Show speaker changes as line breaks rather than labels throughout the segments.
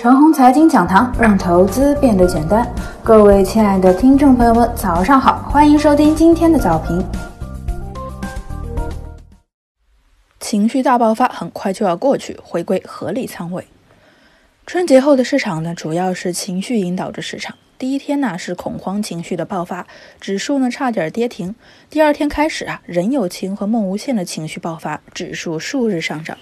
陈红财经讲堂，让投资变得简单。各位亲爱的听众朋友们，早上好，欢迎收听今天的早评。情绪大爆发很快就要过去，回归合理仓位。春节后的市场呢，主要是情绪引导着市场。第一天呢是恐慌情绪的爆发，指数呢差点跌停。第二天开始啊，任有情和梦无限的情绪爆发，指数数日上涨。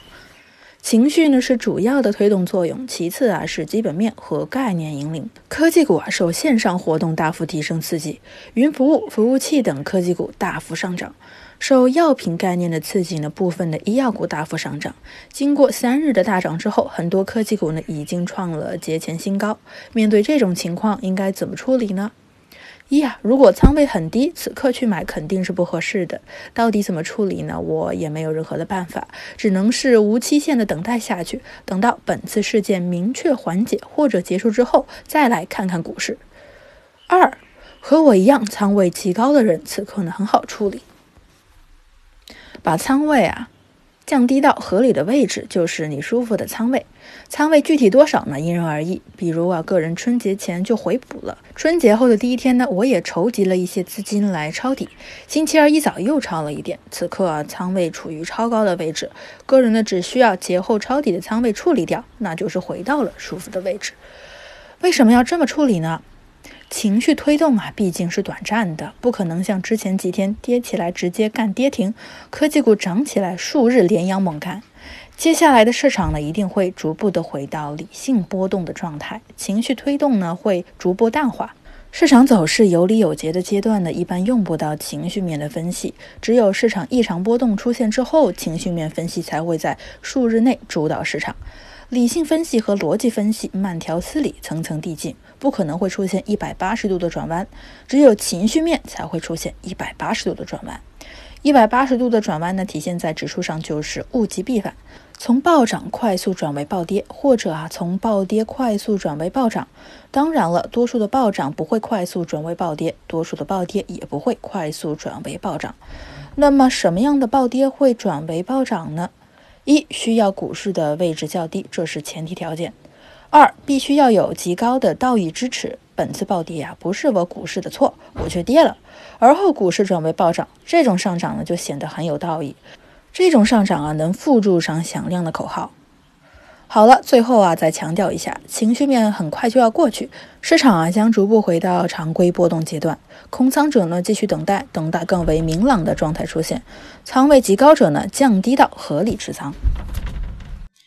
情绪呢是主要的推动作用，其次啊是基本面和概念引领。科技股啊受线上活动大幅提升刺激，云服务、服务器等科技股大幅上涨。受药品概念的刺激呢，部分的医药股大幅上涨。经过三日的大涨之后，很多科技股呢已经创了节前新高。面对这种情况，应该怎么处理呢？一啊，如果仓位很低，此刻去买肯定是不合适的。到底怎么处理呢？我也没有任何的办法，只能是无期限的等待下去，等到本次事件明确缓解或者结束之后，再来看看股市。二，和我一样仓位极高的人，此刻呢很好处理，把仓位啊。降低到合理的位置就是你舒服的仓位，仓位具体多少呢？因人而异。比如啊，个人春节前就回补了，春节后的第一天呢，我也筹集了一些资金来抄底。星期二一早又抄了一点，此刻啊，仓位处于超高的位置，个人呢只需要节后抄底的仓位处理掉，那就是回到了舒服的位置。为什么要这么处理呢？情绪推动啊，毕竟是短暂的，不可能像之前几天跌起来直接干跌停，科技股涨起来数日连阳猛干。接下来的市场呢，一定会逐步的回到理性波动的状态，情绪推动呢会逐步淡化。市场走势有理有节的阶段呢，一般用不到情绪面的分析，只有市场异常波动出现之后，情绪面分析才会在数日内主导市场。理性分析和逻辑分析慢条斯理，层层递进。不可能会出现一百八十度的转弯，只有情绪面才会出现一百八十度的转弯。一百八十度的转弯呢，体现在指数上就是物极必反，从暴涨快速转为暴跌，或者啊从暴跌快速转为暴涨。当然了，多数的暴涨不会快速转为暴跌，多数的暴跌也不会快速转为暴涨。那么什么样的暴跌会转为暴涨呢？一需要股市的位置较低，这是前提条件。二必须要有极高的道义支持。本次暴跌啊，不是我股市的错，我却跌了。而后股市转为暴涨，这种上涨呢，就显得很有道义。这种上涨啊，能附注上响亮的口号。好了，最后啊，再强调一下，情绪面很快就要过去，市场啊将逐步回到常规波动阶段。空仓者呢，继续等待，等待更为明朗的状态出现。仓位极高者呢，降低到合理持仓。